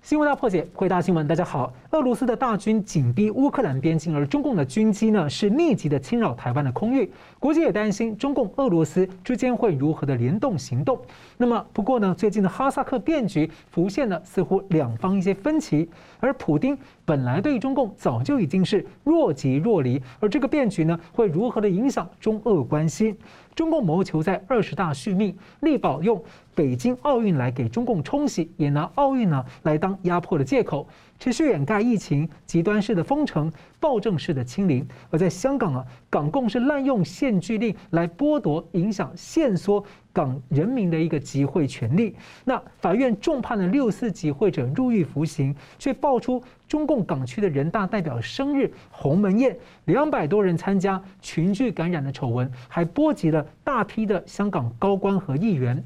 新闻大破解，回答新闻，大家好。俄罗斯的大军紧逼乌克兰边境，而中共的军机呢是密集的侵扰台湾的空域。国际也担心中共、俄罗斯之间会如何的联动行动。那么，不过呢，最近的哈萨克变局浮现了似乎两方一些分歧。而普丁本来对中共早就已经是若即若离，而这个变局呢会如何的影响中俄关系？中共谋求在二十大续命，力保用北京奥运来给中共冲洗，也拿奥运呢来当压迫的借口，持续掩盖疫情、极端式的封城、暴政式的清零。而在香港啊，港共是滥用限聚令来剥夺、影响、限缩港人民的一个集会权利。那法院重判了六四集会者入狱服刑，却爆出中共港区的人大代表生日鸿门宴两百多人参加群聚感染的丑闻，还波及了大批的香港高官和议员。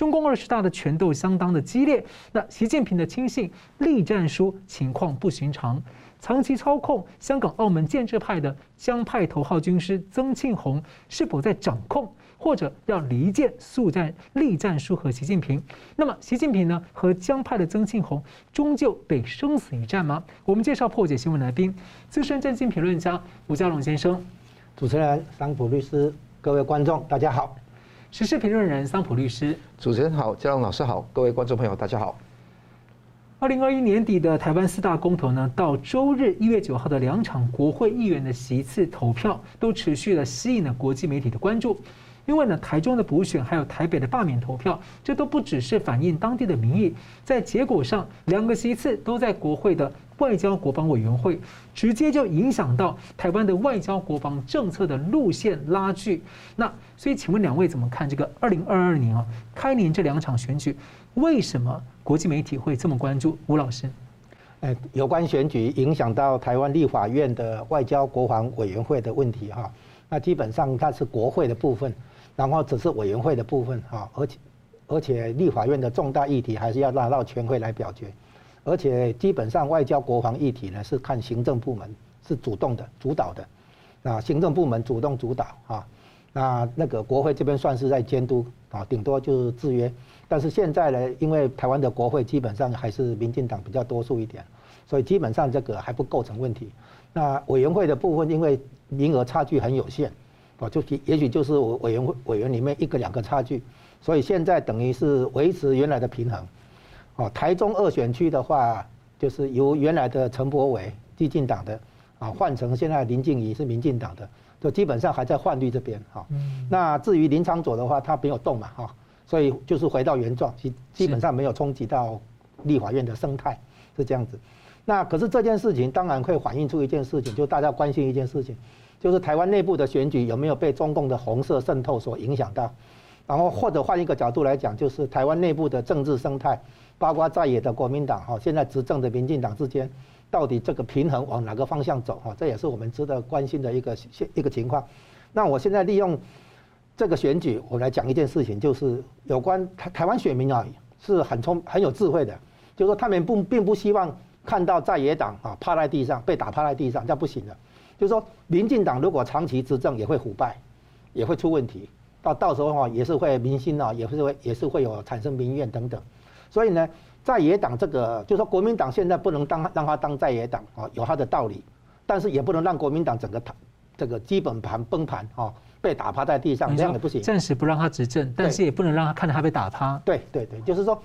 中共二十大的权斗相当的激烈，那习近平的亲信栗战书情况不寻常，长期操控香港、澳门建制派的江派头号军师曾庆红是否在掌控，或者要离间速战栗战书和习近平？那么习近平呢和江派的曾庆红终究得生死一战吗？我们介绍破解新闻来宾，资深政经评论家吴家龙先生，主持人桑普律师，各位观众大家好。时事评论人桑普律师，主持人好，嘉龙老师好，各位观众朋友大家好。二零二一年底的台湾四大公投呢，到周日一月九号的两场国会议员的席次投票，都持续的吸引了国际媒体的关注。因为呢，台中的补选还有台北的罢免投票，这都不只是反映当地的民意，在结果上，两个席次都在国会的外交国防委员会，直接就影响到台湾的外交国防政策的路线拉锯。那所以，请问两位怎么看这个二零二二年啊开年这两场选举？为什么国际媒体会这么关注？吴老师，呃，有关选举影响到台湾立法院的外交国防委员会的问题哈，那基本上它是国会的部分，然后只是委员会的部分啊，而且而且立法院的重大议题还是要拉到全会来表决。而且基本上外交国防议题呢是看行政部门是主动的主导的，那行政部门主动主导啊，那那个国会这边算是在监督啊，顶多就是制约。但是现在呢，因为台湾的国会基本上还是民进党比较多数一点，所以基本上这个还不构成问题。那委员会的部分，因为名额差距很有限，啊，就也许就是委员会委员里面一个两个差距，所以现在等于是维持原来的平衡。哦，台中二选区的话，就是由原来的陈柏伟激进党的，啊，换成现在林静怡是民进党的，就基本上还在换绿这边哈。那至于林昌佐的话，他没有动嘛哈，所以就是回到原状，基基本上没有冲击到立法院的生态，是这样子。那可是这件事情当然会反映出一件事情，就大家关心一件事情，就是台湾内部的选举有没有被中共的红色渗透所影响到，然后或者换一个角度来讲，就是台湾内部的政治生态。包括在野的国民党哈，现在执政的民进党之间，到底这个平衡往哪个方向走哈？这也是我们值得关心的一个现一个情况。那我现在利用这个选举，我来讲一件事情，就是有关台台湾选民啊，是很聪很有智慧的，就是说他们不并不希望看到在野党啊趴在地上被打趴在地上，这样不行的。就是说，民进党如果长期执政，也会腐败，也会出问题，到到时候哈也是会民心啊，也是会也是会有产生民怨等等。所以呢，在野党这个，就是说国民党现在不能当让他当在野党啊，有他的道理，但是也不能让国民党整个这个基本盘崩盘啊，被打趴在地上，这样也不行。暂时不让他执政，但是也不能让他看着他被打趴。对对对，就是说，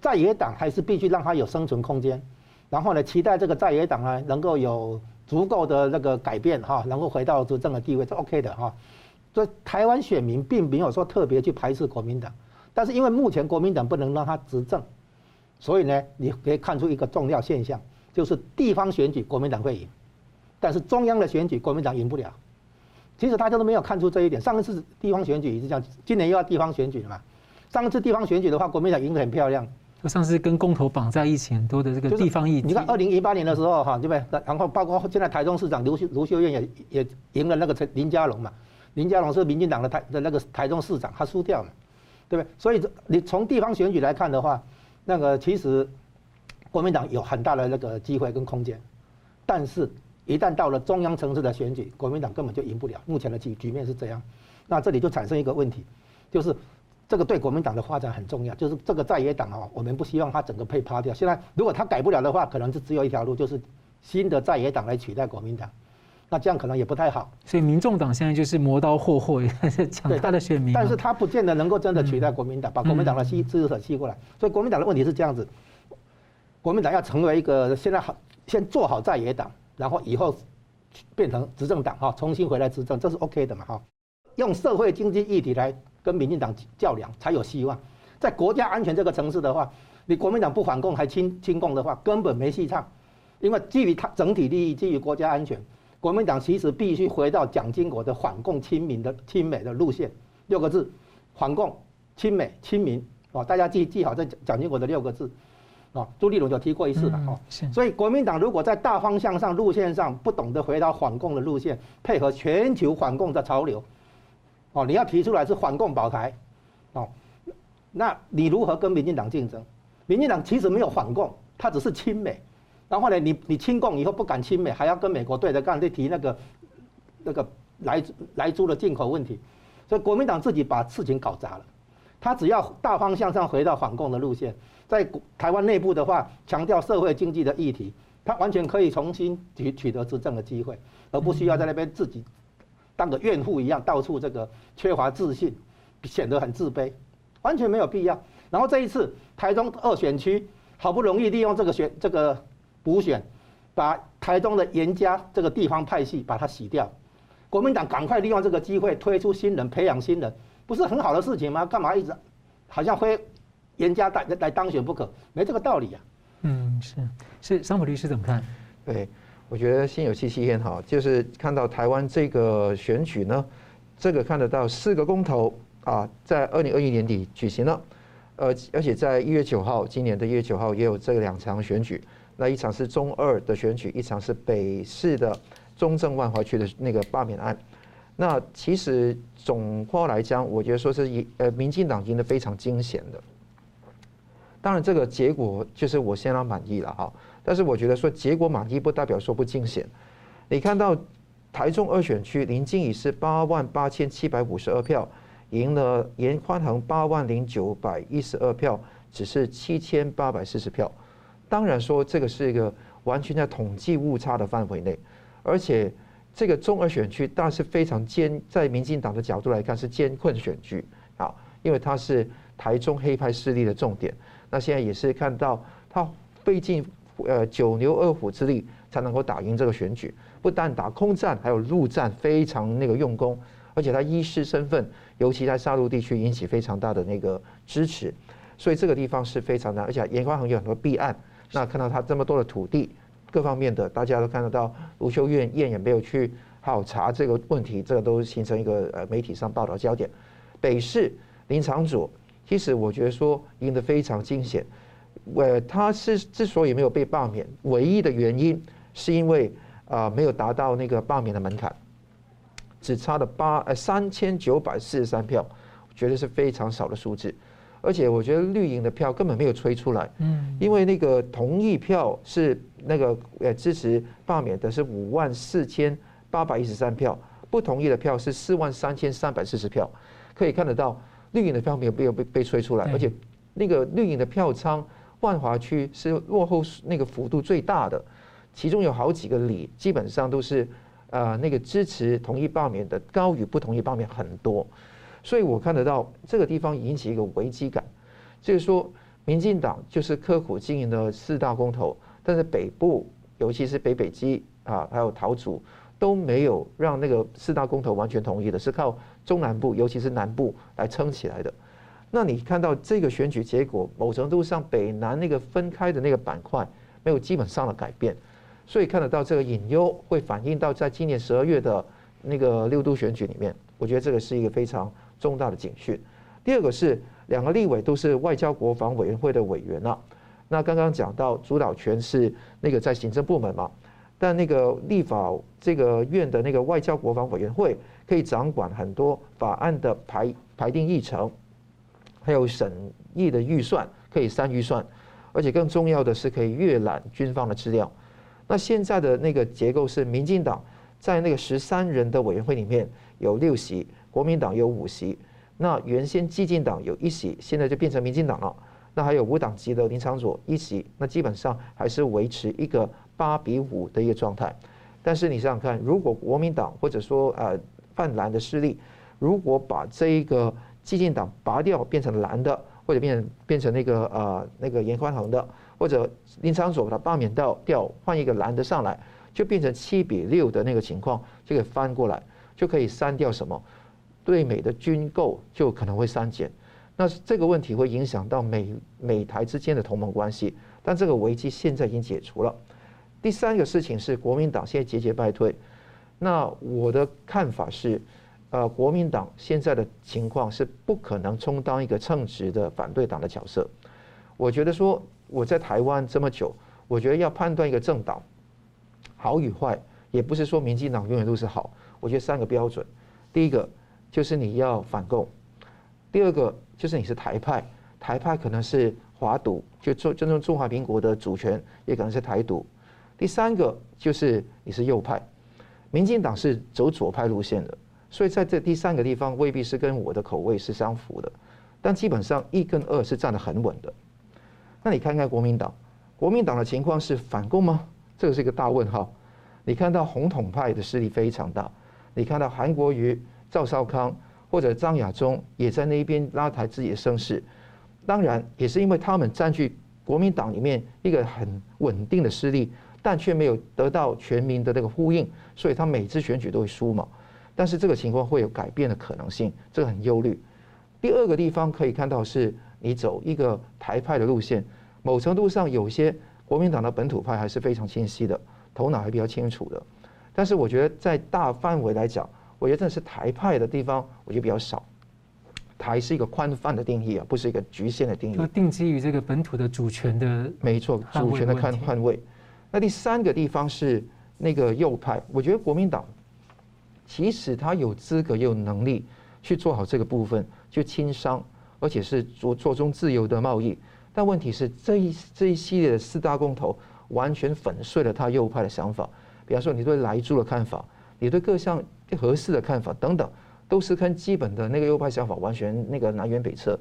在野党还是必须让他有生存空间，然后呢，期待这个在野党呢能够有足够的那个改变哈，能够回到执政的地位是 OK 的哈。所以台湾选民并没有说特别去排斥国民党。但是因为目前国民党不能让他执政，所以呢，你可以看出一个重要现象，就是地方选举国民党会赢，但是中央的选举国民党赢不了。其实大家都没有看出这一点。上一次地方选举也是这样，今年又要地方选举了嘛？上一次地方选举的话，国民党赢得很漂亮。上次跟公投绑在一起很多的这个地方议题。你看二零一八年的时候哈，对不对？然后包括现在台中市长卢秀卢秀燕也也赢了那个林佳龙嘛？林佳龙是民进党的台的那个台中市长，他输掉了。对不对？所以你从地方选举来看的话，那个其实国民党有很大的那个机会跟空间，但是一旦到了中央层次的选举，国民党根本就赢不了。目前的局局面是这样，那这里就产生一个问题，就是这个对国民党的发展很重要，就是这个在野党啊，我们不希望它整个被趴掉。现在如果它改不了的话，可能就只有一条路，就是新的在野党来取代国民党，那这样可能也不太好。所以民众党现在就是磨刀霍霍，抢他的选民。但是他不见得能够真的取代国民党，把国民党的吸支持者吸过来。所以国民党的问题是这样子，国民党要成为一个现在好先做好在野党，然后以后变成执政党哈，重新回来执政，这是 OK 的嘛哈。用社会经济议题来。跟民进党较量才有希望，在国家安全这个层次的话，你国民党不反共还亲亲共的话，根本没戏唱。因为基于他整体利益，基于国家安全，国民党其实必须回到蒋经国的反共亲民的亲美的路线。六个字：反共、亲美、亲民。哦，大家记记好这蒋经国的六个字。哦，朱立伦就提过一次了。哦，所以国民党如果在大方向上、路线上不懂得回到反共的路线，配合全球反共的潮流。哦，你要提出来是反共保台，哦，那你如何跟民进党竞争？民进党其实没有反共，他只是亲美。然后呢，你你亲共以后不敢亲美，还要跟美国对着干，就提那个那个莱莱猪的进口问题。所以国民党自己把事情搞砸了。他只要大方向上回到反共的路线，在台湾内部的话，强调社会经济的议题，他完全可以重新取取得执政的机会，而不需要在那边自己。当个怨妇一样，到处这个缺乏自信，显得很自卑，完全没有必要。然后这一次台中二选区好不容易利用这个选这个补选，把台中的严家这个地方派系把它洗掉，国民党赶快利用这个机会推出新人，培养新人，不是很好的事情吗？干嘛一直好像非严家来来当选不可？没这个道理啊。嗯，是是，桑普律师怎么看？对。我觉得心有戚戚焉哈，就是看到台湾这个选举呢，这个看得到四个公投啊，在二零二一年底举行了，呃，而且在一月九号，今年的一月九号也有这两场选举，那一场是中二的选举，一场是北市的中正万华区的那个罢免案。那其实总括来讲，我觉得说是赢呃，民进党赢得非常惊险的。当然，这个结果就是我相当满意了哈。但是我觉得说结果满意不代表说不惊险。你看到台中二选区林静仪是八万八千七百五十二票，赢了颜宽恒八万零九百一十二票，只是七千八百四十票。当然说这个是一个完全在统计误差的范围内，而且这个中二选区当然是非常艰，在民进党的角度来看是艰困选举啊，因为它是台中黑派势力的重点。那现在也是看到他费尽呃九牛二虎之力才能够打赢这个选举，不但打空战，还有陆战非常那个用功，而且他医师身份，尤其在沙鹿地区引起非常大的那个支持，所以这个地方是非常难，而且颜宽恒有很多弊案，那看到他这么多的土地，各方面的大家都看得到，卢秀燕燕也没有去好查这个问题，这个都形成一个呃媒体上报道焦点。北市林昶佐。其实我觉得说赢得非常惊险，呃，他是之所以没有被罢免，唯一的原因是因为啊没有达到那个罢免的门槛，只差了八呃三千九百四十三票，我觉得是非常少的数字，而且我觉得绿营的票根本没有吹出来，嗯，因为那个同意票是那个呃支持罢免的是五万四千八百一十三票，不同意的票是四万三千三百四十票，可以看得到。绿营的票没有没有被被吹出来，而且那个绿营的票仓，万华区是落后那个幅度最大的，其中有好几个里基本上都是呃那个支持同意罢免的高于不同意罢免很多，所以我看得到这个地方引起一个危机感，就是说民进党就是刻苦经营的四大公投，但是北部尤其是北北基啊还有桃竹都没有让那个四大公投完全同意的，是靠。中南部，尤其是南部来撑起来的。那你看到这个选举结果，某程度上北南那个分开的那个板块没有基本上的改变，所以看得到这个隐忧会反映到在今年十二月的那个六都选举里面。我觉得这个是一个非常重大的警讯。第二个是两个立委都是外交国防委员会的委员了。那刚刚讲到主导权是那个在行政部门嘛，但那个立法这个院的那个外交国防委员会。可以掌管很多法案的排排定议程，还有审议的预算，可以删预算，而且更重要的是可以阅览军方的资料。那现在的那个结构是，民进党在那个十三人的委员会里面有六席，国民党有五席，那原先激进党有一席，现在就变成民进党了。那还有无党籍的林长佐一席，那基本上还是维持一个八比五的一个状态。但是你想想看，如果国民党或者说呃泛蓝的势力，如果把这一个激进党拔掉，变成蓝的，或者变变成那个呃那个颜宽恒的，或者林昶佐把它罢免掉掉，换一个蓝的上来，就变成七比六的那个情况，就可以翻过来，就可以删掉什么对美的军购就可能会删减。那这个问题会影响到美美台之间的同盟关系，但这个危机现在已经解除了。第三个事情是国民党现在节节败退，那我的看法是，呃，国民党现在的情况是不可能充当一个称职的反对党的角色。我觉得说我在台湾这么久，我觉得要判断一个政党好与坏，也不是说民进党永远都是好。我觉得三个标准，第一个就是你要反共，第二个。就是你是台派，台派可能是华独，就中尊重中华民国的主权，也可能是台独。第三个就是你是右派，民进党是走左派路线的，所以在这第三个地方未必是跟我的口味是相符的，但基本上一跟二是站得很稳的。那你看看国民党，国民党的情况是反共吗？这个是一个大问号。你看到红统派的势力非常大，你看到韩国瑜、赵少康。或者张亚中也在那边拉抬自己的声势，当然也是因为他们占据国民党里面一个很稳定的势力，但却没有得到全民的这个呼应，所以他每次选举都会输嘛。但是这个情况会有改变的可能性，这个很忧虑。第二个地方可以看到是你走一个台派的路线，某程度上有些国民党的本土派还是非常清晰的，头脑还比较清楚的。但是我觉得在大范围来讲，我觉得这是台派的地方，我觉得比较少。台是一个宽泛的定义啊，不是一个局限的定义。就定基于这个本土的主权的，没错，主权的看换位。那第三个地方是那个右派，我觉得国民党其实他有资格、有能力去做好这个部分，去轻商，而且是做做中自由的贸易。但问题是，这一这一系列的四大公投完全粉碎了他右派的想法。比方说，你对莱猪的看法。你对各项合适的看法等等，都是跟基本的那个右派想法完全那个南辕北辙，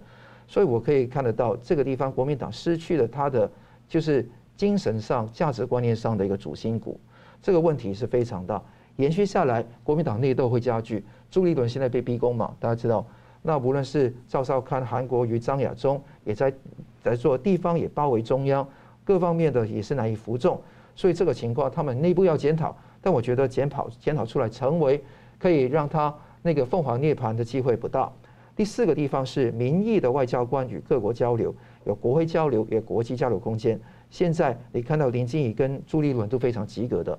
所以我可以看得到这个地方国民党失去了他的就是精神上、价值观念上的一个主心骨，这个问题是非常大，延续下来国民党内斗会加剧。朱立伦现在被逼宫嘛，大家知道，那无论是赵少康、韩国瑜、张亚中，也在在做地方也包围中央，各方面的也是难以服众，所以这个情况他们内部要检讨。但我觉得检讨检讨出来，成为可以让他那个凤凰涅槃的机会不大。第四个地方是民意的外交官与各国交流，有国会交流，有国际交流空间。现在你看到林静仪跟朱立伦都非常及格的，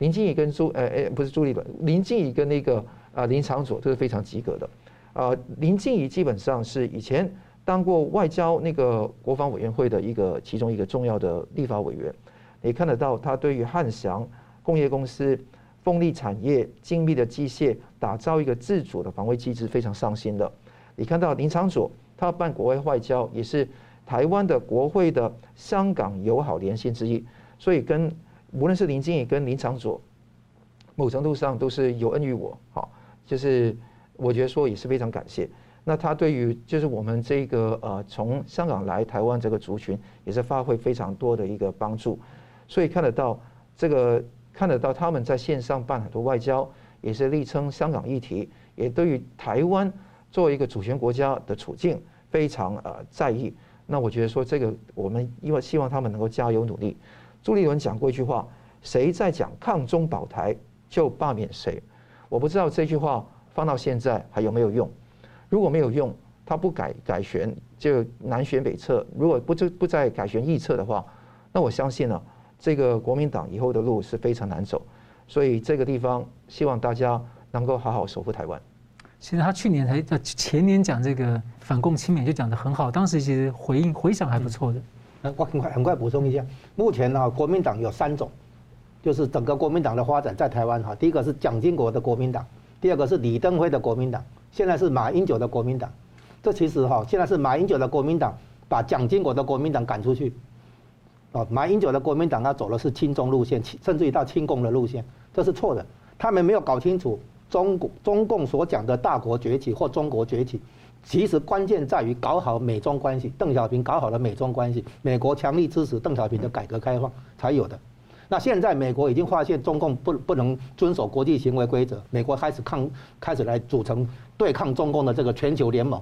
林静怡跟朱呃呃不是朱立伦，林静怡跟那个啊林长佐都是非常及格的。啊，林静怡基本上是以前当过外交那个国防委员会的一个其中一个重要的立法委员，你看得到他对于汉翔。工业公司、风力产业、精密的机械，打造一个自主的防卫机制，非常上心的。你看到林长佐，他办国外外交，也是台湾的国会的香港友好连线之一。所以跟无论是林静仪跟林长佐，某程度上都是有恩于我。好，就是我觉得说也是非常感谢。那他对于就是我们这个呃从香港来台湾这个族群，也是发挥非常多的一个帮助。所以看得到这个。看得到他们在线上办很多外交，也是力撑香港议题，也对于台湾作为一个主权国家的处境非常呃在意。那我觉得说这个我们因为希望他们能够加油努力。朱立伦讲过一句话：谁在讲抗中保台，就罢免谁。我不知道这句话放到现在还有没有用。如果没有用，他不改改选就南辕北辙。如果不就不再改选议策的话，那我相信呢。这个国民党以后的路是非常难走，所以这个地方希望大家能够好好守护台湾。其实他去年才前年讲这个反共亲美就讲得很好，当时其实回应回响还不错的。那我很快很快补充一下，目前呢，国民党有三种，就是整个国民党的发展在台湾哈，第一个是蒋经国的国民党，第二个是李登辉的国民党，现在是马英九的国民党。这其实哈，现在是马英九的国民党把蒋经国的国民党赶出去。哦，马英九的国民党他走的是亲中路线，甚至于到亲共的路线，这是错的。他们没有搞清楚中国中共所讲的大国崛起或中国崛起，其实关键在于搞好美中关系。邓小平搞好了美中关系，美国强力支持邓小平的改革开放才有的。那现在美国已经发现中共不不能遵守国际行为规则，美国开始抗，开始来组成对抗中共的这个全球联盟。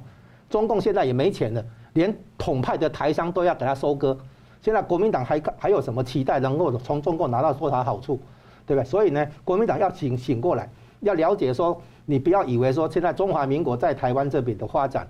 中共现在也没钱了，连统派的台商都要给他收割。现在国民党还还有什么期待能够从中共拿到多少好处，对不对？所以呢，国民党要醒醒过来，要了解说，你不要以为说现在中华民国在台湾这边的发展，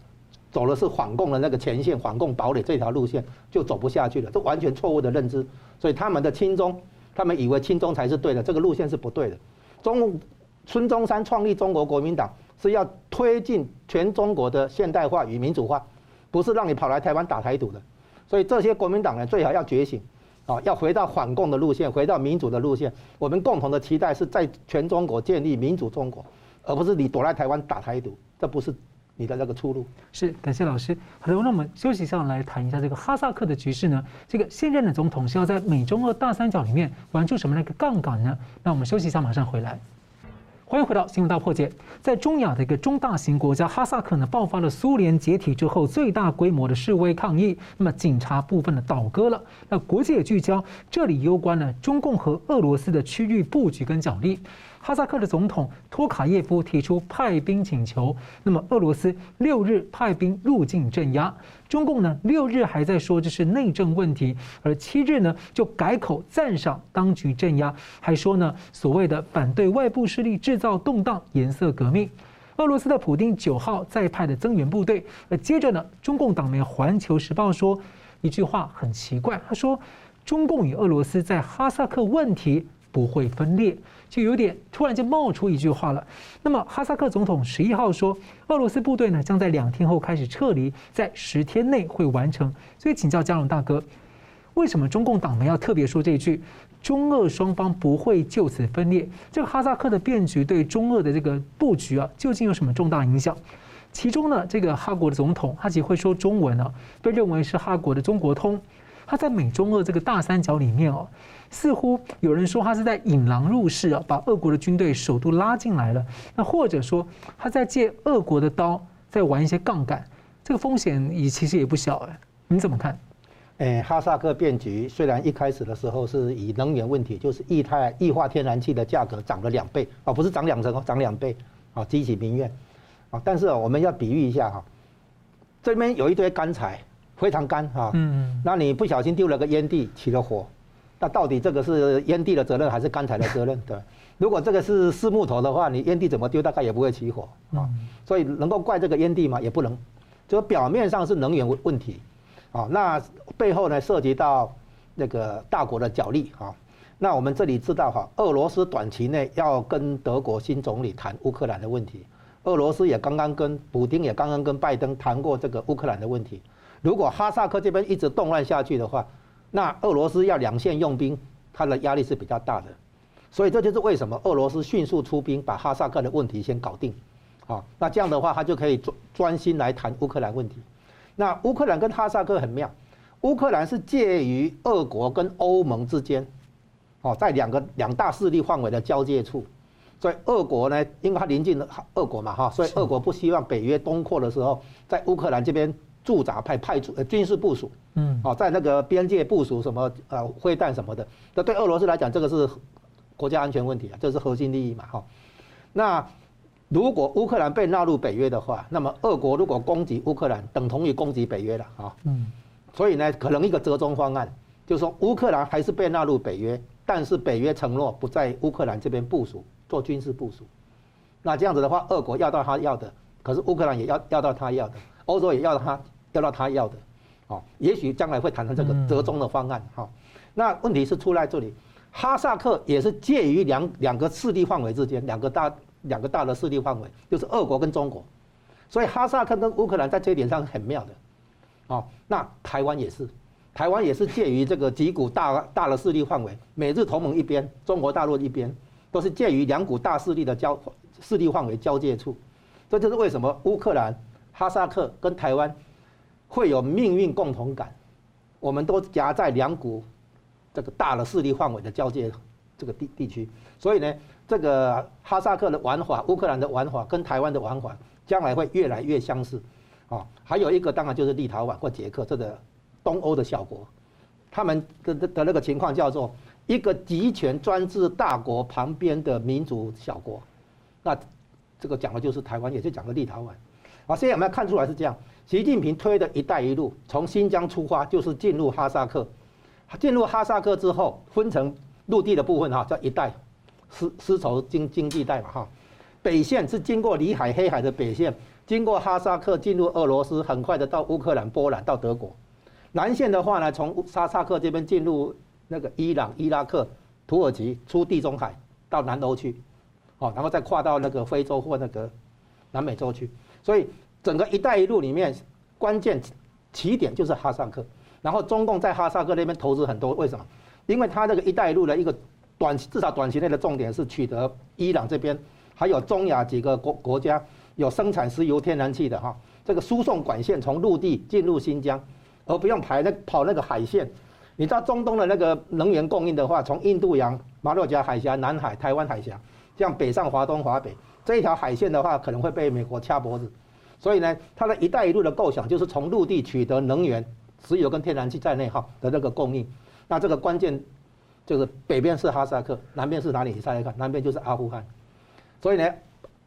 走的是反共的那个前线，反共堡垒这条路线就走不下去了，这完全错误的认知。所以他们的亲中。他们以为亲中才是对的，这个路线是不对的。中孙中山创立中国国民党是要推进全中国的现代化与民主化，不是让你跑来台湾打台独的。所以这些国民党人最好要觉醒，啊，要回到反共的路线，回到民主的路线。我们共同的期待是在全中国建立民主中国，而不是你躲在台湾打台独，这不是。你的那个出路是，感谢老师。好的，那我们休息一下，来谈一下这个哈萨克的局势呢。这个现任的总统是要在美中俄大三角里面玩出什么那个杠杆呢？那我们休息一下，马上回来。欢迎回到新闻大破解。在中亚的一个中大型国家哈萨克呢，爆发了苏联解体之后最大规模的示威抗议，那么警察部分的倒戈了。那国际也聚焦，这里攸关呢中共和俄罗斯的区域布局跟角力。哈萨克的总统托卡耶夫提出派兵请求，那么俄罗斯六日派兵入境镇压，中共呢六日还在说这是内政问题，而七日呢就改口赞赏当局镇压，还说呢所谓的反对外部势力制造动荡、颜色革命。俄罗斯的普丁九号再派的增援部队，而接着呢中共党媒《环球时报》说一句话很奇怪，他说中共与俄罗斯在哈萨克问题不会分裂。就有点突然间冒出一句话了。那么哈萨克总统十一号说，俄罗斯部队呢将在两天后开始撤离，在十天内会完成。所以请教加龙大哥，为什么中共党媒要特别说这一句“中俄双方不会就此分裂”？这个哈萨克的变局对中俄的这个布局啊，究竟有什么重大影响？其中呢，这个哈国的总统他其实会说中文啊，被认为是哈国的中国通。他在美中俄这个大三角里面哦。似乎有人说他是在引狼入室啊，把俄国的军队首都拉进来了。那或者说他在借俄国的刀，在玩一些杠杆，这个风险也其实也不小哎。你怎么看？诶，哈萨克变局虽然一开始的时候是以能源问题，就是液态液化天然气的价格涨了两倍啊，不是涨两成哦，涨两倍啊，激起民怨啊。但是哦，我们要比喻一下哈，这边有一堆干柴，非常干哈，嗯，那你不小心丢了个烟蒂，起了火。那到底这个是烟蒂的责任还是干柴的责任？对，如果这个是是木头的话，你烟蒂怎么丢，大概也不会起火啊。所以能够怪这个烟蒂吗？也不能。就表面上是能源问题，啊，那背后呢涉及到那个大国的角力啊。那我们这里知道哈，俄罗斯短期内要跟德国新总理谈乌克兰的问题，俄罗斯也刚刚跟普京也刚刚跟拜登谈过这个乌克兰的问题。如果哈萨克这边一直动乱下去的话，那俄罗斯要两线用兵，它的压力是比较大的，所以这就是为什么俄罗斯迅速出兵，把哈萨克的问题先搞定，啊，那这样的话，他就可以专专心来谈乌克兰问题。那乌克兰跟哈萨克很妙，乌克兰是介于俄国跟欧盟之间，哦，在两个两大势力范围的交界处，所以俄国呢，因为它临近了俄国嘛，哈，所以俄国不希望北约东扩的时候，在乌克兰这边。驻扎派派出呃军事部署，嗯，哦，在那个边界部署什么呃飞弹什么的，那对俄罗斯来讲，这个是国家安全问题啊，这是核心利益嘛，哈。那如果乌克兰被纳入北约的话，那么俄国如果攻击乌克兰，等同于攻击北约了，啊，嗯，所以呢，可能一个折中方案，就是说乌克兰还是被纳入北约，但是北约承诺不在乌克兰这边部署做军事部署，那这样子的话，俄国要到他要的，可是乌克兰也要要到他要的，欧洲也要他。要到他要的，哦，也许将来会谈成这个折中的方案，哈。那问题是出在这里，哈萨克也是介于两两个势力范围之间，两个大两个大的势力范围，就是俄国跟中国，所以哈萨克跟乌克兰在这一点上很妙的，哦。那台湾也是，台湾也是介于这个几股大大的势力范围，美日同盟一边，中国大陆一边，都是介于两股大势力的交势力范围交界处，这就是为什么乌克兰、哈萨克跟台湾。会有命运共同感，我们都夹在两股这个大的势力范围的交界这个地地区，所以呢，这个哈萨克的玩法、乌克兰的玩法跟台湾的玩法，将来会越来越相似。啊，还有一个当然就是立陶宛或捷克这个东欧的小国，他们的的的那个情况叫做一个集权专制大国旁边的民主小国，那这个讲的就是台湾，也就讲的立陶宛。啊，现在我们要看出来是这样，习近平推的一带一路从新疆出发，就是进入哈萨克，进入哈萨克之后分成陆地的部分哈，叫一带丝丝绸经经济带嘛哈，北线是经过里海、黑海的北线。经过哈萨克进入俄罗斯，很快的到乌克兰、波兰到德国。南线的话呢，从哈萨克这边进入那个伊朗、伊拉克、土耳其，出地中海到南欧去，哦，然后再跨到那个非洲或那个南美洲去。所以整个“一带一路”里面，关键起点就是哈萨克。然后中共在哈萨克那边投资很多，为什么？因为它这个“一带一路”的一个短至少短期内的重点是取得伊朗这边，还有中亚几个国国家。有生产石油、天然气的哈，这个输送管线从陆地进入新疆，而不用排那跑那个海线。你知道中东的那个能源供应的话，从印度洋、马六甲海峡、南海、台湾海峡，这样北上华东、华北这一条海线的话，可能会被美国掐脖子。所以呢，它的一带一路的构想就是从陆地取得能源、石油跟天然气在内哈的这个供应。那这个关键就是北边是哈萨克，南边是哪里？你猜猜看，南边就是阿富汗。所以呢。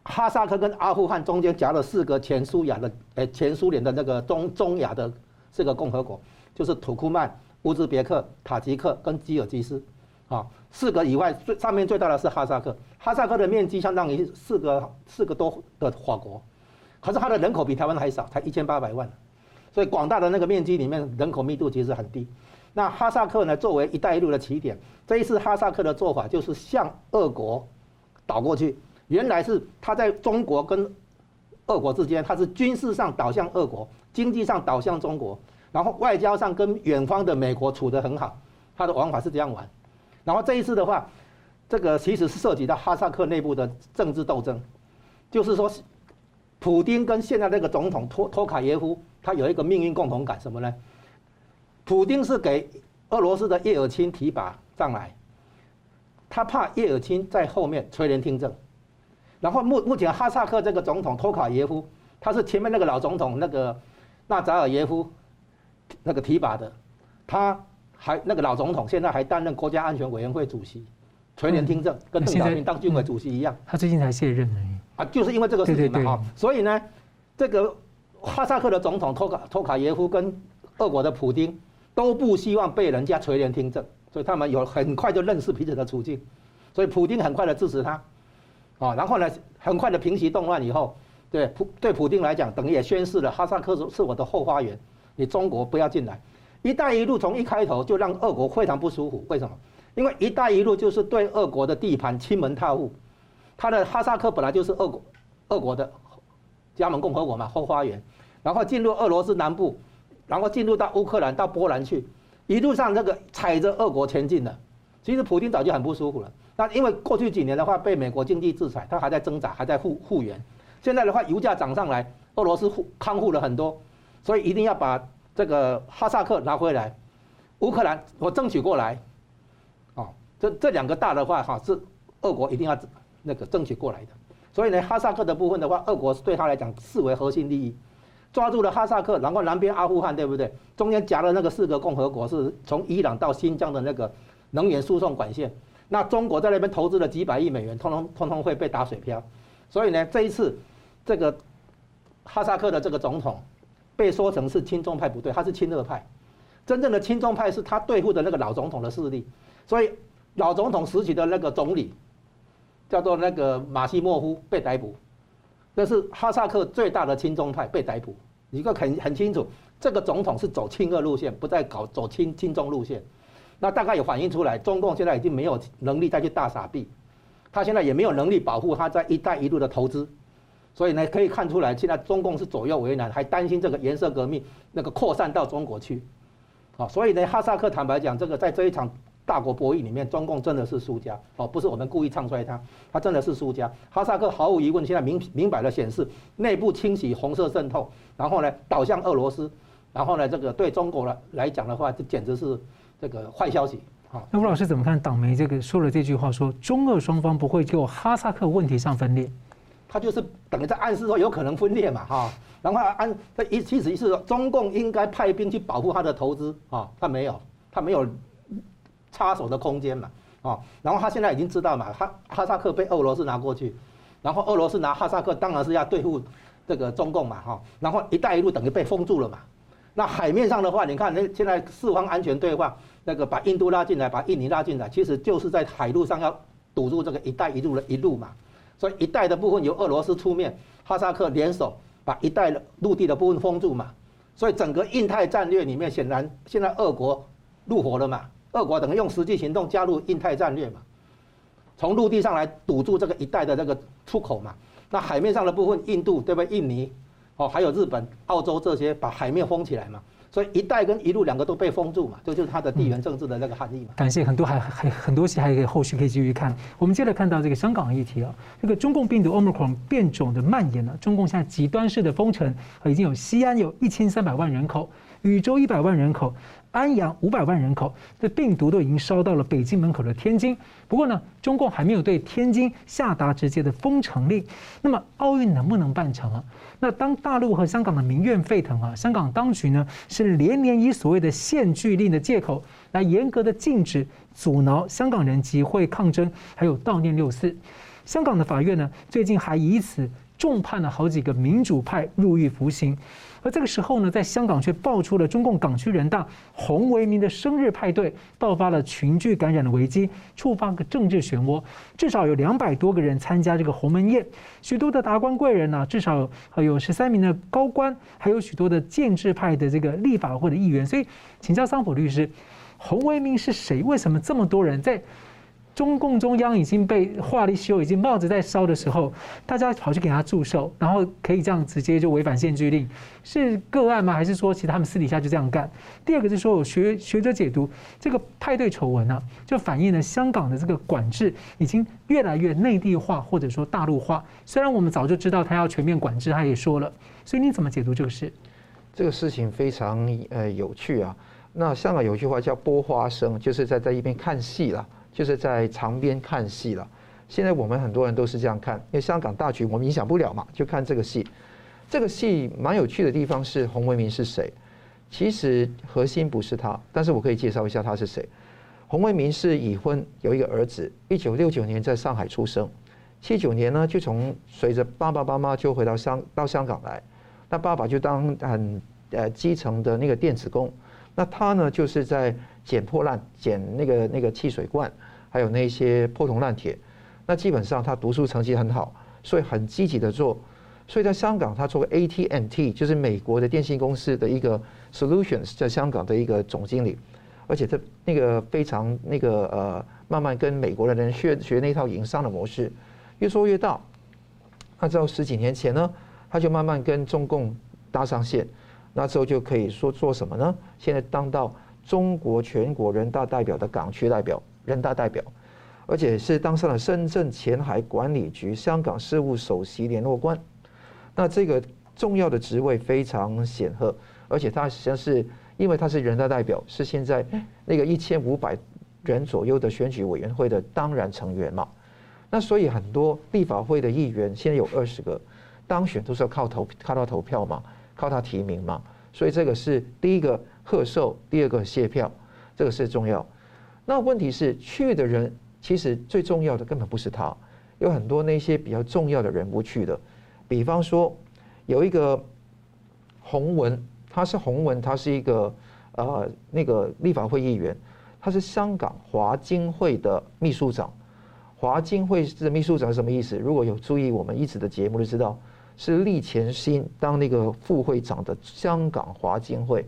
哈萨克跟阿富汗中间夹了四个前苏亚的，呃，前苏联的那个中中亚的四个共和国，就是土库曼、乌兹别克、塔吉克跟吉尔吉斯，啊，四个以外最上面最大的是哈萨克，哈萨克的面积相当于四个四个多的法国，可是它的人口比台湾还少，才一千八百万，所以广大的那个面积里面人口密度其实很低。那哈萨克呢，作为一带一路的起点，这一次哈萨克的做法就是向俄国倒过去。原来是他在中国跟俄国之间，他是军事上倒向俄国，经济上倒向中国，然后外交上跟远方的美国处得很好，他的玩法是这样玩。然后这一次的话，这个其实是涉及到哈萨克内部的政治斗争，就是说，普丁跟现在这个总统托托卡耶夫，他有一个命运共同感，什么呢？普丁是给俄罗斯的叶尔钦提拔上来，他怕叶尔钦在后面垂帘听政。然后目目前哈萨克这个总统托卡耶夫，他是前面那个老总统那个纳扎尔耶夫那个提拔的，他还那个老总统现在还担任国家安全委员会主席，垂帘听政，跟邓小平当军委主席一样。他最近才卸任而已。啊，就是因为这个事情嘛哈，所以呢，这个哈萨克的总统托卡托卡耶夫跟俄国的普京都不希望被人家垂帘听政，所以他们有很快就认识彼此的处境，所以普京很快的支持他。啊，然后呢，很快的平息动乱以后，对普对普京来讲，等于也宣示了哈萨克是是我的后花园，你中国不要进来。一带一路从一开头就让俄国非常不舒服，为什么？因为一带一路就是对俄国的地盘亲门踏户，他的哈萨克本来就是俄国俄国的加盟共和国嘛，后花园，然后进入俄罗斯南部，然后进入到乌克兰到波兰去，一路上那个踩着俄国前进的，其实普京早就很不舒服了。那因为过去几年的话被美国经济制裁，他还在挣扎，还在复复原。现在的话油价涨上来，俄罗斯护康复了很多，所以一定要把这个哈萨克拿回来，乌克兰我争取过来，哦，这这两个大的话哈是俄国一定要那个争取过来的。所以呢，哈萨克的部分的话，俄国是对他来讲视为核心利益，抓住了哈萨克，然后南边阿富汗对不对？中间夹了那个四个共和国，是从伊朗到新疆的那个能源输送管线。那中国在那边投资了几百亿美元，通通通通会被打水漂，所以呢，这一次这个哈萨克的这个总统被说成是亲中派不对，他是亲俄派，真正的亲中派是他对付的那个老总统的势力，所以老总统时期的那个总理叫做那个马西莫夫被逮捕，这是哈萨克最大的亲中派被逮捕，一个很很清楚，这个总统是走亲俄路线，不再搞走亲亲中路线。那大概有反映出来，中共现在已经没有能力再去大撒币，他现在也没有能力保护他在“一带一路”的投资，所以呢，可以看出来，现在中共是左右为难，还担心这个颜色革命那个扩散到中国去，啊，所以呢，哈萨克坦白讲，这个在这一场大国博弈里面，中共真的是输家，哦，不是我们故意唱衰他，他真的是输家。哈萨克毫无疑问，现在明明摆的显示内部清洗、红色渗透，然后呢，倒向俄罗斯，然后呢，这个对中国来来讲的话，这简直是。这个坏消息，好，那吴老师怎么看？党媒这个说了这句话说，说中俄双方不会就哈萨克问题上分裂。他就是等于在暗示说有可能分裂嘛，哈，然后按他一其实是说中共应该派兵去保护他的投资，啊，他没有，他没有插手的空间嘛，啊，然后他现在已经知道嘛，哈哈萨克被俄罗斯拿过去，然后俄罗斯拿哈萨克当然是要对付这个中共嘛，哈，然后一带一路等于被封住了嘛，那海面上的话，你看那现在四方安全对话，那个把印度拉进来，把印尼拉进来，其实就是在海路上要堵住这个一带一路的一路嘛。所以一带的部分由俄罗斯出面，哈萨克联手把一带陆地的部分封住嘛。所以整个印太战略里面，显然现在俄国入伙了嘛。俄国等于用实际行动加入印太战略嘛，从陆地上来堵住这个一带的这个出口嘛。那海面上的部分，印度对不对？印尼哦，还有日本、澳洲这些把海面封起来嘛。所以一带跟一路两个都被封住嘛，这就是它的地缘政治的那个含义嘛。感谢很多还还很多戏还可以后续可以继续看。我们接着看到这个香港议题啊，这个中共病毒 Omicron 变种的蔓延呢，中共现在极端式的封城，已经有西安有一千三百万人口，禹州一百万人口。安阳五百万人口，这病毒都已经烧到了北京门口的天津。不过呢，中共还没有对天津下达直接的封城令。那么奥运能不能办成啊？那当大陆和香港的民怨沸腾啊，香港当局呢是连连以所谓的限聚令的借口，来严格的禁止、阻挠香港人集会抗争，还有悼念六四。香港的法院呢，最近还以此重判了好几个民主派入狱服刑。而这个时候呢，在香港却爆出了中共港区人大洪为民的生日派对，爆发了群聚感染的危机，触发个政治漩涡。至少有两百多个人参加这个鸿门宴，许多的达官贵人呢、至少有十三名的高官，还有许多的建制派的这个立法会的议员。所以，请教桑普律师，洪为民是谁？为什么这么多人在？中共中央已经被话里修，已经帽子在烧的时候，大家跑去给他祝寿，然后可以这样直接就违反限聚令，是个案吗？还是说其实他们私底下就这样干？第二个是说，有学学者解读这个派对丑闻呢，就反映了香港的这个管制已经越来越内地化或者说大陆化。虽然我们早就知道他要全面管制，他也说了，所以你怎么解读这个事？这个事情非常呃有趣啊。那香港有句话叫“剥花生”，就是在在一边看戏了。就是在场边看戏了。现在我们很多人都是这样看，因为香港大局我们影响不了嘛，就看这个戏。这个戏蛮有趣的地方是洪为民是谁？其实核心不是他，但是我可以介绍一下他是谁。洪为民是已婚，有一个儿子，一九六九年在上海出生，七九年呢就从随着爸爸妈妈就回到香到香港来。那爸爸就当很呃基层的那个电子工，那他呢就是在。捡破烂，捡那个那个汽水罐，还有那些破铜烂铁。那基本上他读书成绩很好，所以很积极的做。所以在香港，他做个 AT&T，就是美国的电信公司的一个 Solutions，在香港的一个总经理。而且他那个非常那个呃，慢慢跟美国的人学学那套营商的模式，越做越大。那之后十几年前呢，他就慢慢跟中共搭上线，那之后就可以说做什么呢？现在当到。中国全国人大代表的港区代表、人大代表，而且是当上了深圳前海管理局香港事务首席联络官。那这个重要的职位非常显赫，而且他实际上是因为他是人大代表，是现在那个一千五百人左右的选举委员会的当然成员嘛。那所以很多立法会的议员现在有二十个当选都是要靠投靠他投票嘛，靠他提名嘛。所以这个是第一个。贺寿，第二个谢票，这个是重要。那问题是去的人，其实最重要的根本不是他，有很多那些比较重要的人不去的。比方说，有一个洪文，他是洪文，他是一个呃那个立法会议员，他是香港华经会的秘书长。华经会的秘书长是什么意思？如果有注意我们一直的节目，就知道是利前新当那个副会长的香港华经会。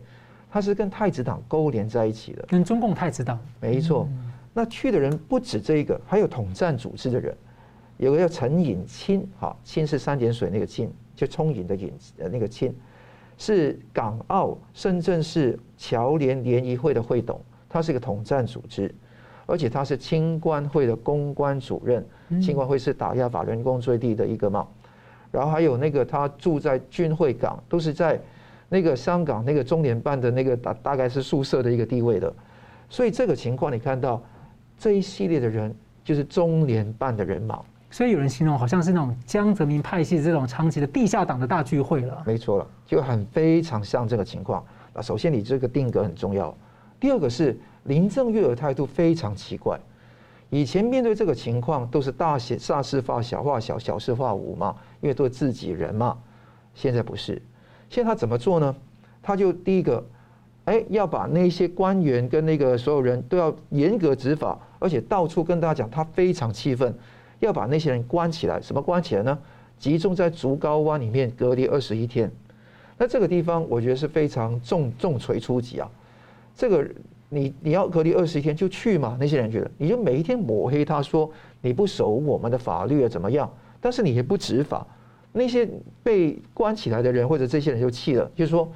他是跟太子党勾连在一起的，跟中共太子党。没错。那去的人不止这一个，还有统战组织的人，有个叫陈引清，哈，清是三点水那个清，就充引的引，呃，那个清，是港澳深圳市侨联联谊会的会董，他是一个统战组织，而且他是清官会的公关主任，清官会是打压法轮功最地的一个嘛，然后还有那个他住在军会港，都是在。那个香港那个中联办的那个大大概是宿舍的一个地位的，所以这个情况你看到这一系列的人就是中联办的人马，所以有人形容好像是那种江泽民派系这种长期的地下党的大聚会了。没错了，就很非常像这个情况。啊，首先你这个定格很重要，第二个是林郑月娥态度非常奇怪。以前面对这个情况都是大写大事化小，化小，小事化无嘛，因为都是自己人嘛。现在不是，现在他怎么做呢？他就第一个，哎，要把那些官员跟那个所有人都要严格执法，而且到处跟大家讲，他非常气愤，要把那些人关起来。什么关起来呢？集中在竹篙湾里面隔离二十一天。那这个地方我觉得是非常重重锤出击啊。这个你你要隔离二十一天就去嘛。那些人觉得你就每一天抹黑他说你不守我们的法律啊怎么样？但是你也不执法。那些被关起来的人或者这些人就气了，就是说。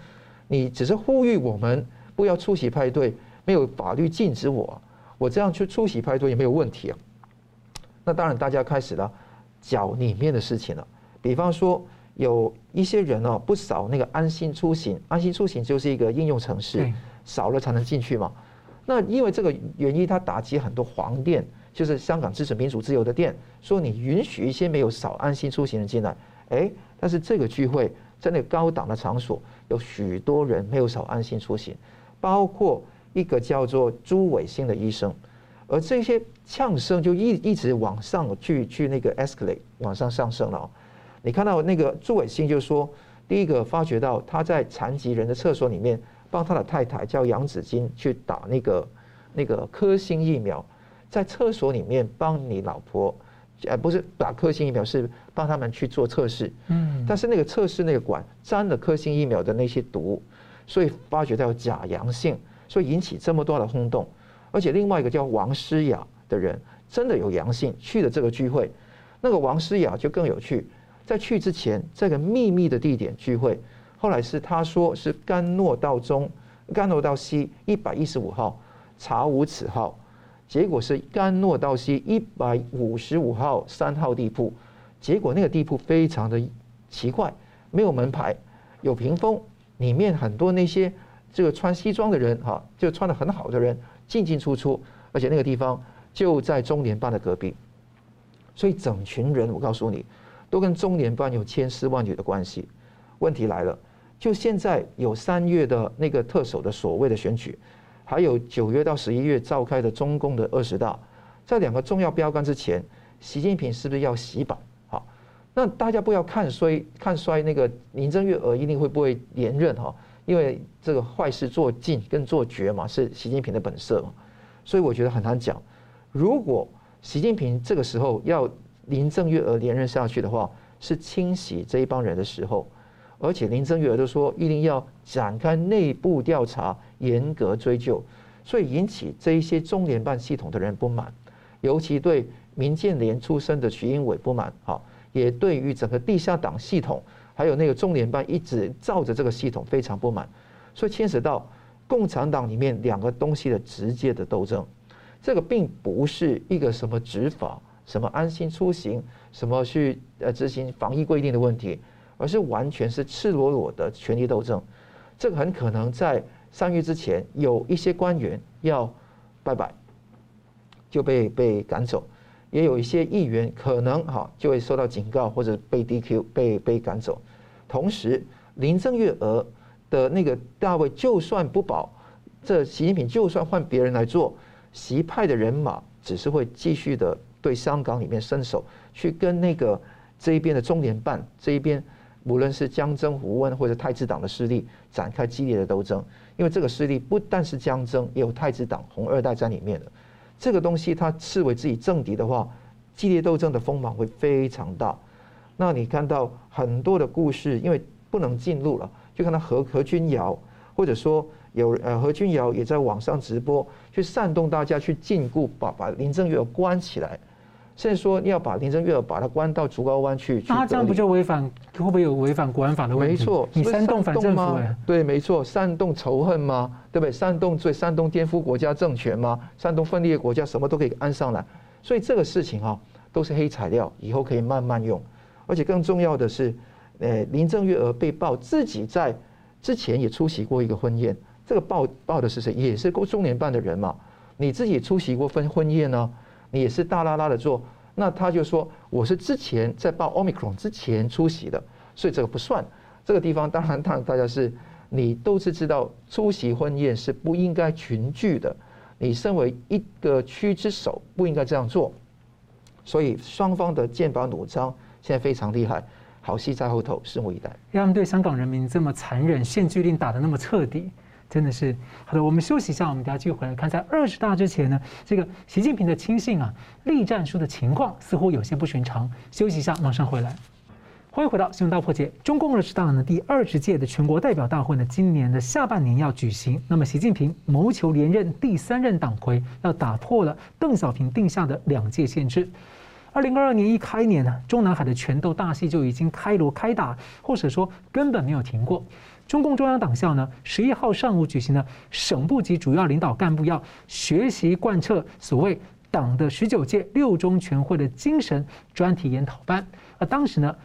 你只是呼吁我们不要出席派对，没有法律禁止我，我这样去出席派对也没有问题啊。那当然，大家开始了搅里面的事情了。比方说，有一些人哦，不扫那个安心出行，安心出行就是一个应用程式，扫了才能进去嘛。那因为这个原因，他打击很多黄店，就是香港支持民主自由的店，说你允许一些没有扫安心出行的进来，哎，但是这个聚会。在那个高档的场所，有许多人没有少安心出行，包括一个叫做朱伟星的医生，而这些呛声就一一直往上去去那个 escalate 往上上升了。你看到那个朱伟星就说，第一个发觉到他在残疾人的厕所里面帮他的太太叫杨子金去打那个那个科兴疫苗，在厕所里面帮你老婆。呃，不是打科兴疫苗，是帮他们去做测试。嗯，但是那个测试那个管沾了科兴疫苗的那些毒，所以发觉到有假阳性，所以引起这么多的轰动。而且另外一个叫王诗雅的人真的有阳性，去了这个聚会。那个王诗雅就更有趣，在去之前这个秘密的地点聚会，后来是他说是甘诺道中、甘诺道西一百一十五号查无此号。结果是甘诺道西一百五十五号三号地铺，结果那个地铺非常的奇怪，没有门牌，有屏风，里面很多那些这个穿西装的人哈，就穿得很好的人进进出出，而且那个地方就在中联办的隔壁，所以整群人我告诉你，都跟中联办有千丝万缕的关系。问题来了，就现在有三月的那个特首的所谓的选举。还有九月到十一月召开的中共的二十大，在两个重要标杆之前，习近平是不是要洗版？好，那大家不要看衰，看衰那个林郑月娥一定会不会连任哈？因为这个坏事做尽跟做绝嘛，是习近平的本色嘛。所以我觉得很难讲。如果习近平这个时候要林郑月娥连任下去的话，是清洗这一帮人的时候。而且林郑月都说一定要展开内部调查，严格追究，所以引起这一些中联办系统的人不满，尤其对民建联出身的徐英伟不满，哈，也对于整个地下党系统，还有那个中联办一直照着这个系统非常不满，所以牵涉到共产党里面两个东西的直接的斗争，这个并不是一个什么执法、什么安心出行、什么去呃执行防疫规定的问题。而是完全是赤裸裸的权力斗争，这个很可能在三月之前有一些官员要拜拜，就被被赶走，也有一些议员可能哈就会受到警告或者被 DQ 被被赶走。同时，林郑月娥的那个大位就算不保，这习近平就算换别人来做，习派的人马只是会继续的对香港里面伸手，去跟那个这一边的中联办这一边。无论是江征胡温或者太子党的势力展开激烈的斗争，因为这个势力不但是江征，也有太子党红二代在里面的。这个东西他视为自己政敌的话，激烈斗争的锋芒会非常大。那你看到很多的故事，因为不能进入了，就看到何何君尧，或者说有呃何君尧也在网上直播，去煽动大家去禁锢，把把林郑月娥关起来。甚至说你要把林郑月娥把她关到竹篙湾去，那他这样不就违反？会不会有违反国安法的问题？没错，你煽动反政府吗？对，没错，煽动仇恨吗？对不对？煽动罪，煽动颠覆国家政权吗？煽动分裂国家，什么都可以安上来。所以这个事情哈，都是黑材料，以后可以慢慢用。而且更重要的是，呃，林郑月娥被曝自己在之前也出席过一个婚宴，这个报报的是谁？也是中联办的人嘛？你自己出席过婚婚宴呢？你也是大拉拉的做，那他就说我是之前在报 Omicron 之前出席的，所以这个不算。这个地方当然，当然大家是你都是知道出席婚宴是不应该群聚的，你身为一个区之首不应该这样做。所以双方的剑拔弩张现在非常厉害，好戏在后头，拭目以待。让对香港人民这么残忍，限聚令打得那么彻底。真的是好的，我们休息一下，我们等下继续回来看，在二十大之前呢，这个习近平的亲信啊，栗战书的情况似乎有些不寻常。休息一下，马上回来。欢迎回到新闻大破解。中共二十大呢，第二十届的全国代表大会呢，今年的下半年要举行。那么，习近平谋求连任第三任党魁，要打破了邓小平定下的两届限制。二零二二年一开年呢，中南海的权斗大戏就已经开锣开打，或者说根本没有停过。中共中央党校呢，十一号上午举行了省部级主要领导干部要学习贯彻所谓党的十九届六中全会的精神专题研讨班。而当时呢，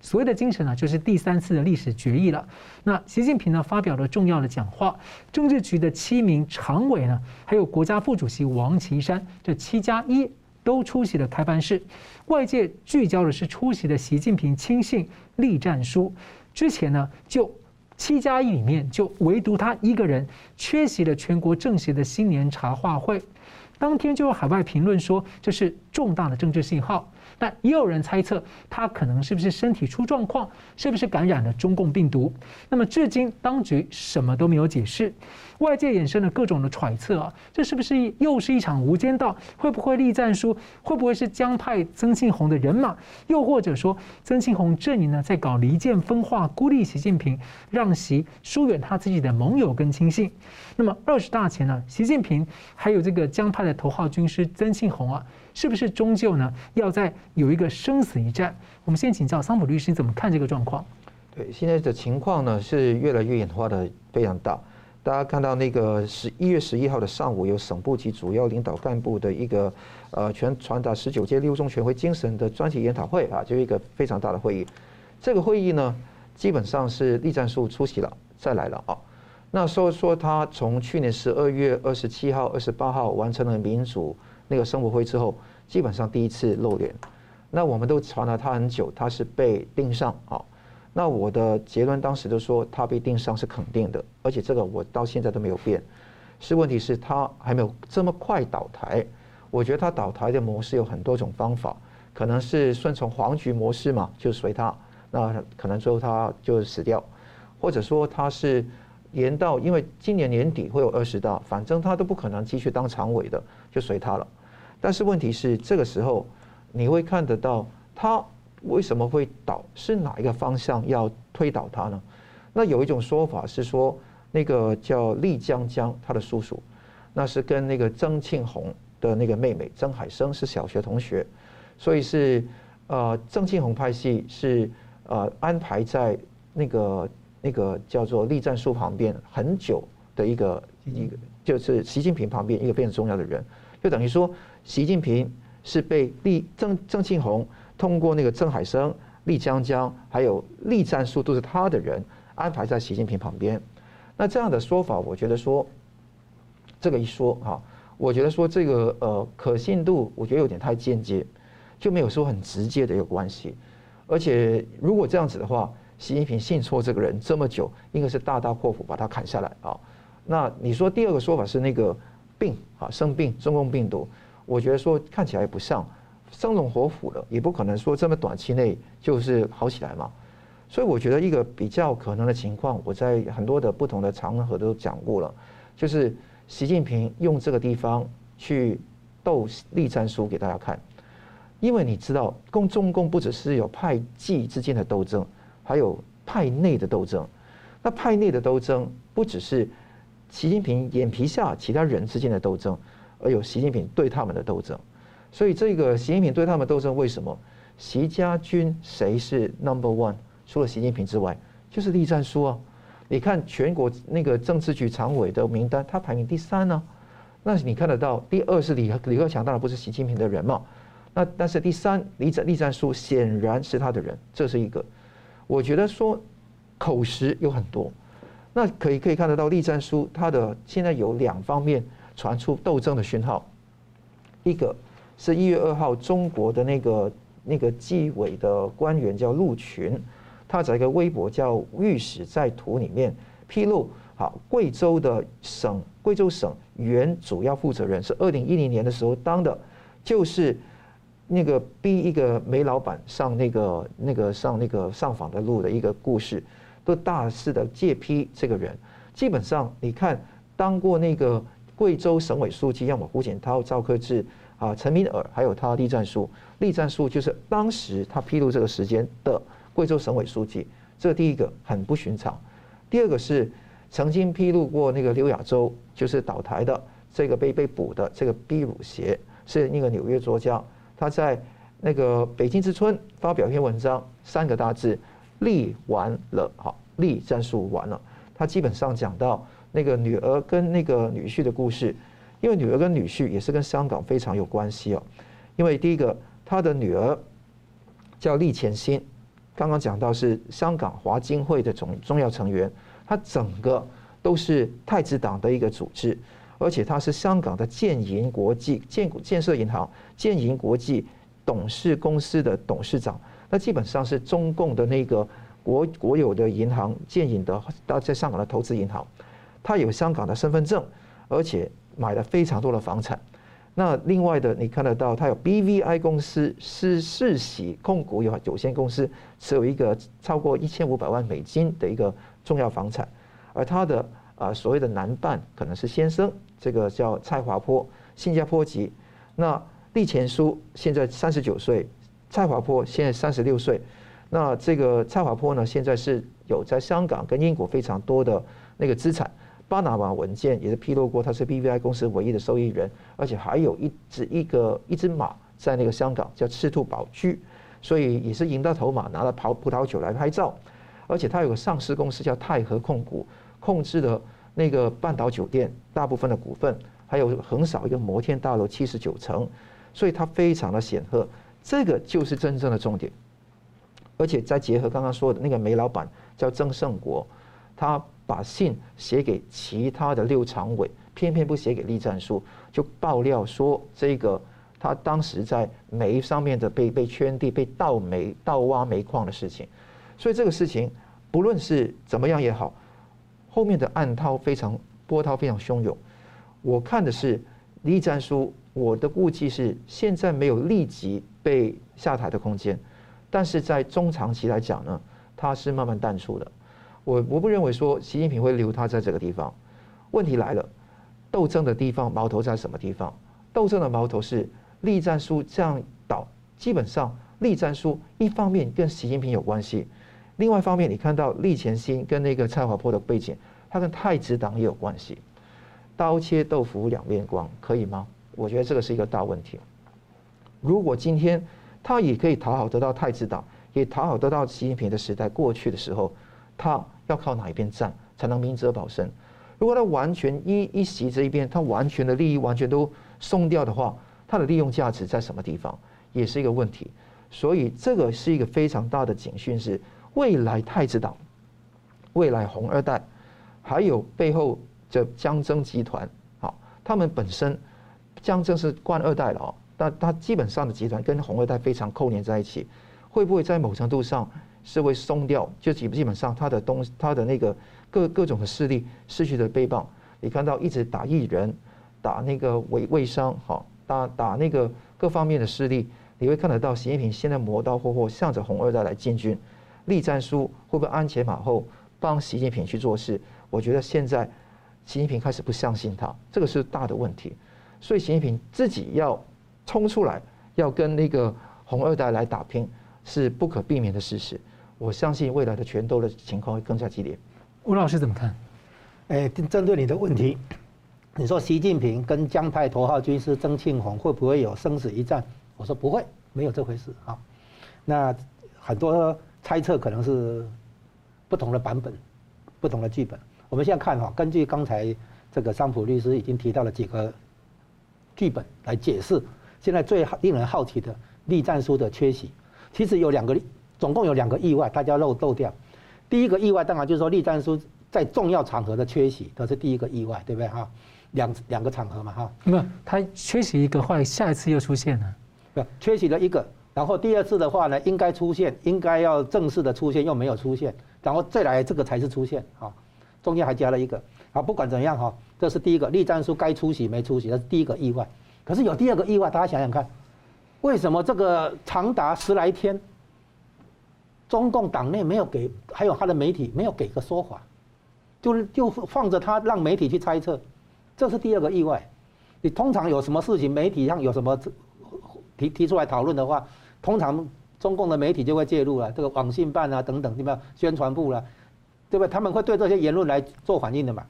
所谓的精神呢，就是第三次的历史决议了。那习近平呢，发表了重要的讲话，政治局的七名常委呢，还有国家副主席王岐山，这七加一都出席了开班式。外界聚焦的是出席的习近平亲信栗战书，之前呢就。七加一里面，就唯独他一个人缺席了全国政协的新年茶话会。当天就有海外评论说，这是重大的政治信号。但也有人猜测，他可能是不是身体出状况，是不是感染了中共病毒？那么至今当局什么都没有解释，外界衍生了各种的揣测啊，这是不是又是一场无间道？会不会栗战书？会不会是江派曾庆红的人马？又或者说曾庆红阵营呢，在搞离间分化，孤立习近平，让习疏远他自己的盟友跟亲信？那么二十大前呢，习近平还有这个江派的头号军师曾庆红啊。是不是终究呢？要在有一个生死一战？我们先请教桑普律师怎么看这个状况？对，现在的情况呢是越来越演化的非常大。大家看到那个十一月十一号的上午，有省部级主要领导干部的一个呃全传达十九届六中全会精神的专题研讨会啊，就是一个非常大的会议。这个会议呢，基本上是栗战书出席了，再来了啊。那说说他从去年十二月二十七号、二十八号完成了民主。那个生活会之后，基本上第一次露脸，那我们都传了他很久，他是被盯上啊。那我的结论当时都说他被盯上是肯定的，而且这个我到现在都没有变。是问题是他还没有这么快倒台。我觉得他倒台的模式有很多种方法，可能是顺从黄局模式嘛，就随他，那可能最后他就死掉，或者说他是延到，因为今年年底会有二十大，反正他都不可能继续当常委的，就随他了。但是问题是，这个时候你会看得到他为什么会倒，是哪一个方向要推倒他呢？那有一种说法是说，那个叫丽江江，他的叔叔，那是跟那个曾庆红的那个妹妹曾海生是小学同学，所以是呃曾庆红派系是呃安排在那个那个叫做栗战书旁边很久的一个一个就是习近平旁边一个非常重要的人，就等于说。习近平是被栗曾曾庆红通过那个郑海生、栗江江，还有栗战书都是他的人安排在习近平旁边。那这样的说法，我觉得说这个一说哈，我觉得说这个呃可信度，我觉得有点太间接，就没有说很直接的一个关系。而且如果这样子的话，习近平信错这个人这么久，应该是大刀阔斧把他砍下来啊。那你说第二个说法是那个病啊生病中共病毒。我觉得说看起来不像生龙活虎了，也不可能说这么短期内就是好起来嘛。所以我觉得一个比较可能的情况，我在很多的不同的场合都讲过了，就是习近平用这个地方去斗栗战书给大家看，因为你知道，共中共不只是有派系之间的斗争，还有派内的斗争。那派内的斗争不只是习近平眼皮下其他人之间的斗争。而有习近平对他们的斗争，所以这个习近平对他们斗争，为什么？习家军谁是 number one？除了习近平之外，就是栗战书啊！你看全国那个政治局常委的名单，他排名第三呢、那你看得到，第二是李李克强，当然不是习近平的人嘛。那但是第三，栗战栗战书显然是他的人，这是一个。我觉得说口实有很多，那可以可以看得到栗战书他的现在有两方面。传出斗争的讯号，一个是一月二号，中国的那个那个纪委的官员叫陆群，他在一个微博叫《御史在途》里面披露，好，贵州的省贵州省原主要负责人是二零一零年的时候当的，就是那个逼一个煤老板上那个那个上那个上访的路的一个故事，都大肆的借批这个人。基本上，你看当过那个贵州省委书记，要么胡锦涛、赵克志啊、陈敏尔，还有他栗战书。栗战书就是当时他披露这个时间的贵州省委书记，这第一个很不寻常。第二个是曾经披露过那个刘亚洲，就是倒台的这个被被捕的这个毕鲁协，是那个纽约作家，他在那个北京之春发表一篇文章，三个大字：立完了，好，栗战书完了。他基本上讲到那个女儿跟那个女婿的故事，因为女儿跟女婿也是跟香港非常有关系哦。因为第一个，他的女儿叫栗前新，刚刚讲到是香港华经会的重重要成员，他整个都是太子党的一个组织，而且他是香港的建银国际建建设银行建银国际董事公司的董事长，那基本上是中共的那个。国国有的银行建银的，到在香港的投资银行，他有香港的身份证，而且买了非常多的房产。那另外的，你看得到，他有 BVI 公司是世喜控股有有限公司，持有一个超过一千五百万美金的一个重要房产。而他的啊所谓的男伴可能是先生，这个叫蔡华坡，新加坡籍。那利前书现在三十九岁，蔡华坡现在三十六岁。那这个蔡华坡呢，现在是有在香港跟英国非常多的那个资产，巴拿马文件也是披露过，他是 BVI 公司唯一的受益人，而且还有一只一个一只马在那个香港叫赤兔宝驹，所以也是赢到头马，拿了葡葡萄酒来拍照，而且他有个上市公司叫泰和控股，控制的那个半岛酒店大部分的股份，还有横扫一个摩天大楼七十九层，所以他非常的显赫，这个就是真正的重点。而且再结合刚刚说的那个煤老板叫曾胜国，他把信写给其他的六常委，偏偏不写给栗战书，就爆料说这个他当时在煤上面的被被圈地、被盗煤、盗挖煤矿的事情。所以这个事情不论是怎么样也好，后面的暗涛非常波涛非常汹涌。我看的是栗战书，我的估计是现在没有立即被下台的空间。但是在中长期来讲呢，它是慢慢淡出的。我我不认为说习近平会留他在这个地方。问题来了，斗争的地方矛头在什么地方？斗争的矛头是栗战书这样倒，基本上栗战书一方面跟习近平有关系，另外一方面你看到栗前新跟那个蔡华坡的背景，他跟太子党也有关系。刀切豆腐两面光，可以吗？我觉得这个是一个大问题。如果今天。他也可以讨好得到太子党，也讨好得到习近平的时代过去的时候，他要靠哪一边站才能明哲保身？如果他完全一一席这一边，他完全的利益完全都松掉的话，他的利用价值在什么地方，也是一个问题。所以这个是一个非常大的警讯，是未来太子党、未来红二代，还有背后的江曾集团，好，他们本身江曾是官二代了哦。但他基本上的集团跟红二代非常扣连在一起，会不会在某程度上是会松掉？就基基本上他的东他的那个各各种的势力失去了臂膀。你看到一直打艺人，打那个卫卫商，好打打那个各方面的势力，你会看得到习近平现在磨刀霍霍向着红二代来进军。栗战书会不会鞍前马后帮习近平去做事？我觉得现在习近平开始不相信他，这个是大的问题。所以习近平自己要。冲出来要跟那个红二代来打拼，是不可避免的事实。我相信未来的拳斗的情况会更加激烈。吴老师怎么看？哎，针对你的问题，你说习近平跟江派头号军师曾庆红会不会有生死一战？我说不会，没有这回事啊。那很多猜测可能是不同的版本，不同的剧本。我们现在看哈，根据刚才这个桑普律师已经提到了几个剧本来解释。现在最令人好奇的栗战书的缺席，其实有两个，总共有两个意外，大家漏漏掉。第一个意外当然就是说栗战书在重要场合的缺席，这是第一个意外，对不对哈？两两个场合嘛，哈。没有，他缺席一个，后来下一次又出现了。对，缺席了一个，然后第二次的话呢，应该出现，应该要正式的出现，又没有出现，然后再来这个才是出现，哈，中间还加了一个，啊，不管怎样哈，这是第一个栗战书该出席没出席，这是第一个意外。可是有第二个意外，大家想想看，为什么这个长达十来天，中共党内没有给，还有他的媒体没有给个说法，就是就放着他让媒体去猜测，这是第二个意外。你通常有什么事情，媒体上有什么提提出来讨论的话，通常中共的媒体就会介入了，这个网信办啊等等，对吧？宣传部了，对不对？他们会对这些言论来做反应的嘛？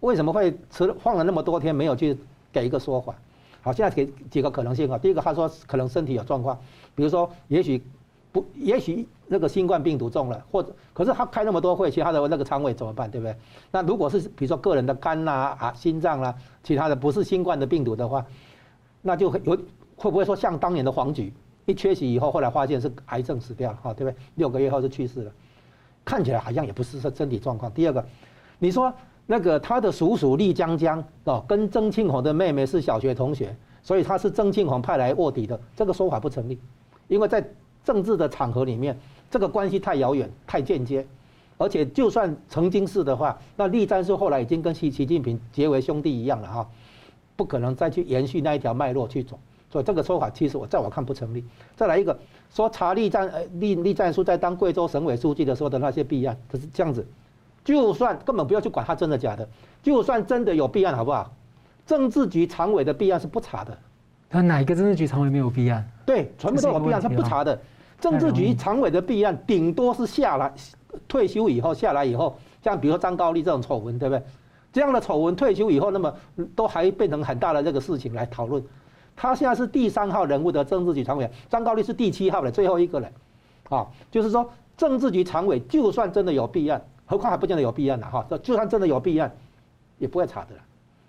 为什么会迟放了那么多天没有去给一个说法？好，现在给几个可能性啊。第一个，他说可能身体有状况，比如说，也许不，也许那个新冠病毒中了，或者，可是他开那么多会，其他的那个仓位怎么办，对不对？那如果是比如说个人的肝呐啊、心脏啦，其他的不是新冠的病毒的话，那就有会不会说像当年的黄菊一缺席以后，后来发现是癌症死掉了，哈，对不对？六个月后就去世了，看起来好像也不是身体状况。第二个，你说。那个他的叔叔栗江江哦，跟曾庆红的妹妹是小学同学，所以他是曾庆红派来卧底的，这个说法不成立，因为在政治的场合里面，这个关系太遥远、太间接，而且就算曾经是的话，那栗战书后来已经跟习习近平结为兄弟一样了哈，不可能再去延续那一条脉络去走，所以这个说法其实我在我看不成立。再来一个说查栗战呃栗栗战书在当贵州省委书记的时候的那些弊案，可是这样子。就算根本不要去管他真的假的，就算真的有弊案，好不好？政治局常委的弊案是不查的。他哪一个政治局常委没有弊案？对，全部都有弊案，他不查的。政治局常委的弊案，顶多是下来退休以后下来以后，像比如说张高丽这种丑闻，对不对？这样的丑闻退休以后，那么都还变成很大的这个事情来讨论。他现在是第三号人物的政治局常委，张高丽是第七号的最后一个人。啊，就是说政治局常委就算真的有弊案。何况还不见得有弊案呢，哈！就算真的有弊案，也不会查的。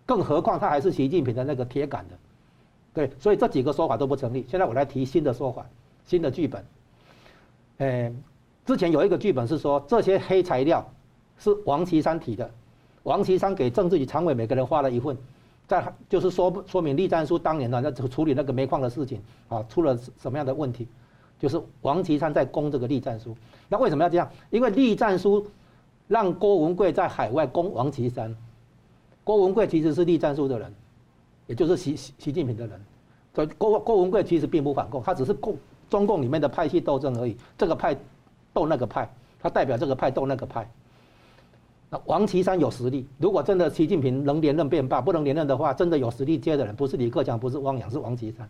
更何况他还是习近平的那个铁杆的，对，所以这几个说法都不成立。现在我来提新的说法，新的剧本。诶，之前有一个剧本是说，这些黑材料是王岐山提的，王岐山给政治局常委每个人发了一份，在就是说说明栗战书当年呢，那处理那个煤矿的事情啊，出了什么样的问题，就是王岐山在攻这个栗战书。那为什么要这样？因为栗战书。让郭文贵在海外攻王岐山，郭文贵其实是栗战书的人，也就是习习习近平的人，所以郭郭文贵其实并不反共，他只是共中共里面的派系斗争而已，这个派斗那个派，他代表这个派斗那个派。那王岐山有实力，如果真的习近平能连任便罢，不能连任的话，真的有实力接的人不是李克强，不是汪洋，是王岐山。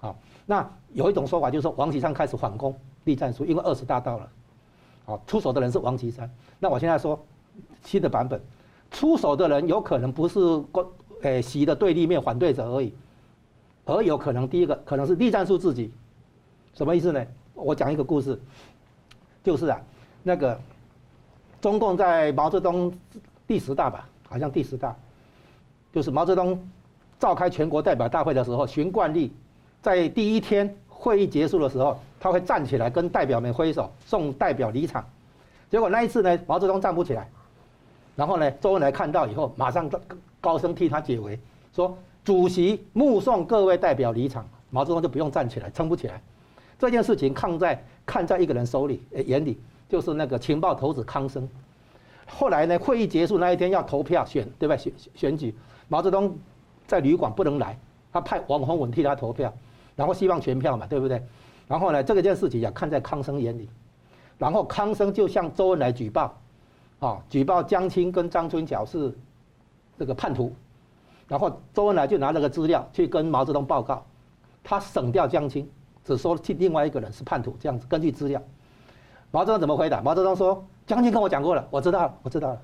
好，那有一种说法就是说王岐山开始反攻栗战书，因为二十大到了。好，出手的人是王岐山。那我现在说新的版本，出手的人有可能不是关诶习的对立面反对者而已，而有可能第一个可能是栗战书自己。什么意思呢？我讲一个故事，就是啊，那个中共在毛泽东第十大吧，好像第十大，就是毛泽东召开全国代表大会的时候，循惯例，在第一天会议结束的时候。他会站起来跟代表们挥手，送代表离场。结果那一次呢，毛泽东站不起来。然后呢，周恩来看到以后，马上高声替他解围，说：“主席目送各位代表离场，毛泽东就不用站起来，撑不起来。”这件事情看在看在一个人手里眼里，就是那个情报头子康生。后来呢，会议结束那一天要投票选，对吧？选选举，毛泽东在旅馆不能来，他派王洪文替他投票，然后希望全票嘛，对不对？然后呢，这个件事情也看在康生眼里，然后康生就向周恩来举报，啊，举报江青跟张春桥是这个叛徒，然后周恩来就拿那个资料去跟毛泽东报告，他省掉江青，只说替另外一个人是叛徒，这样子根据资料，毛泽东怎么回答？毛泽东说将军跟我讲过了，我知道了，我知道了，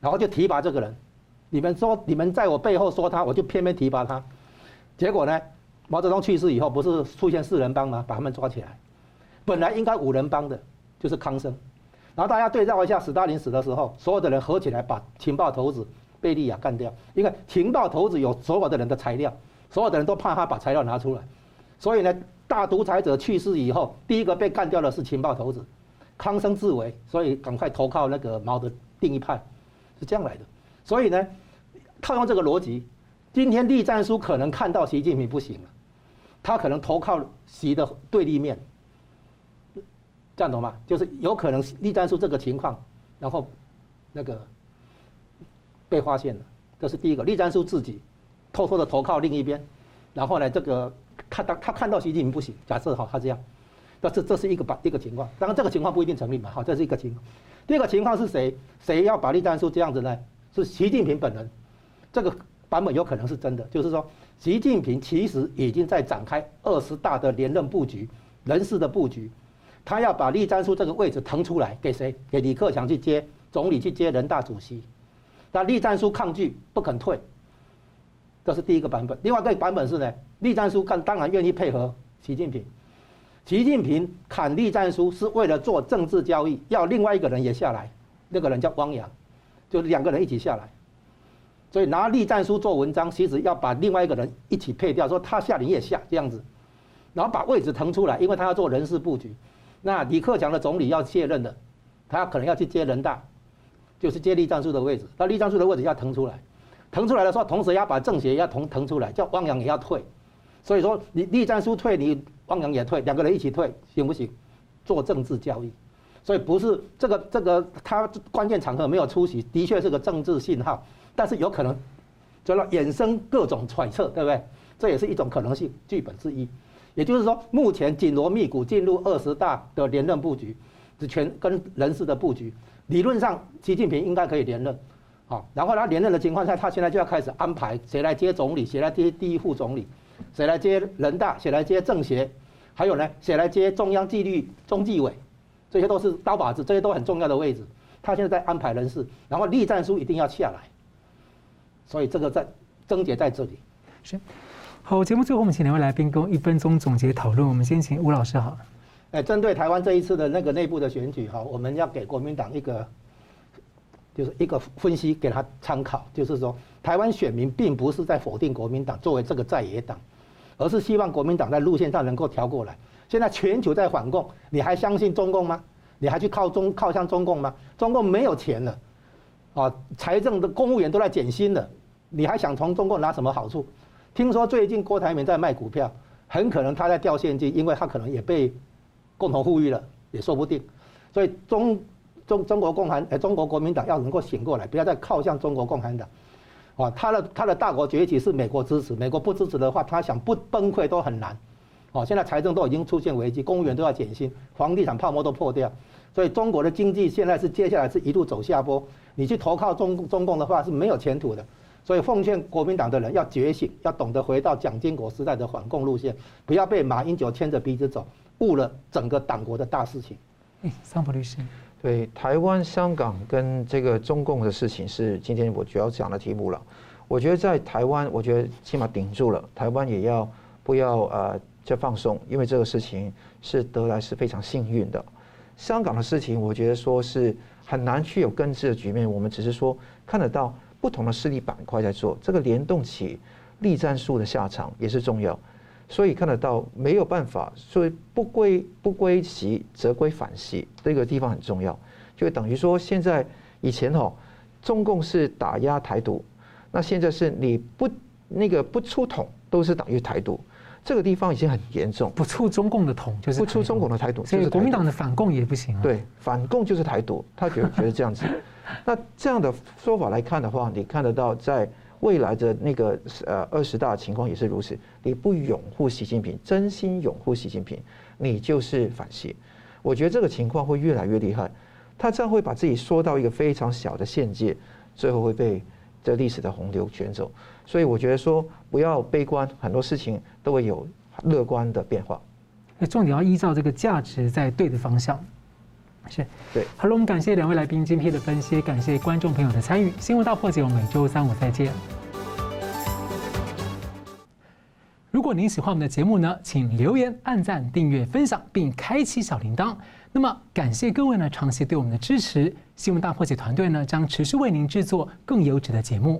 然后就提拔这个人，你们说你们在我背后说他，我就偏偏提拔他，结果呢？毛泽东去世以后，不是出现四人帮吗？把他们抓起来，本来应该五人帮的，就是康生。然后大家对照一下，史大林死的时候，所有的人合起来把情报头子贝利亚干掉，因为情报头子有所有的人的材料，所有的人都怕他把材料拿出来，所以呢，大独裁者去世以后，第一个被干掉的是情报头子，康生自危，所以赶快投靠那个毛的另一派，是这样来的。所以呢，套用这个逻辑。今天栗战书可能看到习近平不行了，他可能投靠习的对立面，这样懂吗？就是有可能栗战书这个情况，然后那个被发现了，这是第一个。栗战书自己偷偷的投靠另一边，然后呢，这个看到他看到习近平不行，假设好他这样，那这这是一个把一个情况，当然这个情况不一定成立嘛，好，这是一个情况。第二个情况是谁？谁要把栗战书这样子呢？是习近平本人，这个。版本有可能是真的，就是说，习近平其实已经在展开二十大的连任布局、人事的布局，他要把栗战书这个位置腾出来给谁？给李克强去接总理，去接人大主席。那栗战书抗拒不肯退，这是第一个版本。另外一个版本是呢，栗战书看当然愿意配合习近平，习近平砍栗战书是为了做政治交易，要另外一个人也下来，那个人叫汪洋，就两个人一起下来。所以拿栗战书做文章，其实要把另外一个人一起配掉，说他下你也下这样子，然后把位置腾出来，因为他要做人事布局。那李克强的总理要卸任的，他可能要去接人大，就是接栗战书的位置。那栗战书的位置要腾出来，腾出来的时候，同时要把政协要腾腾出来，叫汪洋也要退。所以说你栗战书退，你汪洋也退，两个人一起退行不行？做政治交易。所以不是这个这个他关键场合没有出席，的确是个政治信号。但是有可能，就要衍生各种揣测，对不对？这也是一种可能性剧本之一。也就是说，目前紧锣密鼓进入二十大的连任布局，是全跟人事的布局。理论上，习近平应该可以连任，好，然后他连任的情况下，他现在就要开始安排谁来接总理，谁来接第一副总理，谁来接人大，谁来接政协，还有呢，谁来接中央纪律中纪委，这些都是刀把子，这些都很重要的位置。他现在在安排人事，然后栗战书一定要下来。所以这个在症结在这里。是，好，节目最后我们请两位来宾跟我一分钟总结讨论。我们先请吴老师好。哎，针对台湾这一次的那个内部的选举哈，我们要给国民党一个，就是一个分析给他参考，就是说台湾选民并不是在否定国民党作为这个在野党，而是希望国民党在路线上能够调过来。现在全球在反共，你还相信中共吗？你还去靠中靠向中共吗？中共没有钱了，啊，财政的公务员都在减薪了。你还想从中共拿什么好处？听说最近郭台铭在卖股票，很可能他在掉现金，因为他可能也被共同富裕了，也说不定。所以中中中国共产呃中国国民党要能够醒过来，不要再靠向中国共产党。啊，他的他的大国崛起是美国支持，美国不支持的话，他想不崩溃都很难。哦，现在财政都已经出现危机，公务员都要减薪，房地产泡沫都破掉，所以中国的经济现在是接下来是一路走下坡。你去投靠中中共的话是没有前途的。所以奉劝国民党的人要觉醒，要懂得回到蒋经国时代的反共路线，不要被马英九牵着鼻子走，误了整个党国的大事情。哎，桑普律师，对台湾、香港跟这个中共的事情是今天我主要讲的题目了。我觉得在台湾，我觉得起码顶住了，台湾也要不要呃再放松，因为这个事情是得来是非常幸运的。香港的事情，我觉得说是很难去有根治的局面，我们只是说看得到。不同的势力板块在做这个联动起，力战术的下场也是重要，所以看得到没有办法，所以不归不归习则归反习，这个地方很重要，就等于说现在以前哈，中共是打压台独，那现在是你不那个不出统都是等于台独，这个地方已经很严重，不出中共的统就是不出中共的台独，所以国民党的反共也不行啊，对，反共就是台独，他觉得觉得这样子。那这样的说法来看的话，你看得到在未来的那个呃二十大情况也是如此。你不拥护习近平，真心拥护习近平，你就是反习。我觉得这个情况会越来越厉害，他这样会把自己缩到一个非常小的限界，最后会被这历史的洪流卷走。所以我觉得说不要悲观，很多事情都会有乐观的变化。重点要依照这个价值在对的方向。是对，好了，我们感谢两位来宾精辟的分析，感谢观众朋友的参与。新闻大破解，我们每周三五再见。如果您喜欢我们的节目呢，请留言、按赞、订阅、分享，并开启小铃铛。那么，感谢各位呢长期对我们的支持。新闻大破解团队呢将持续为您制作更优质的节目。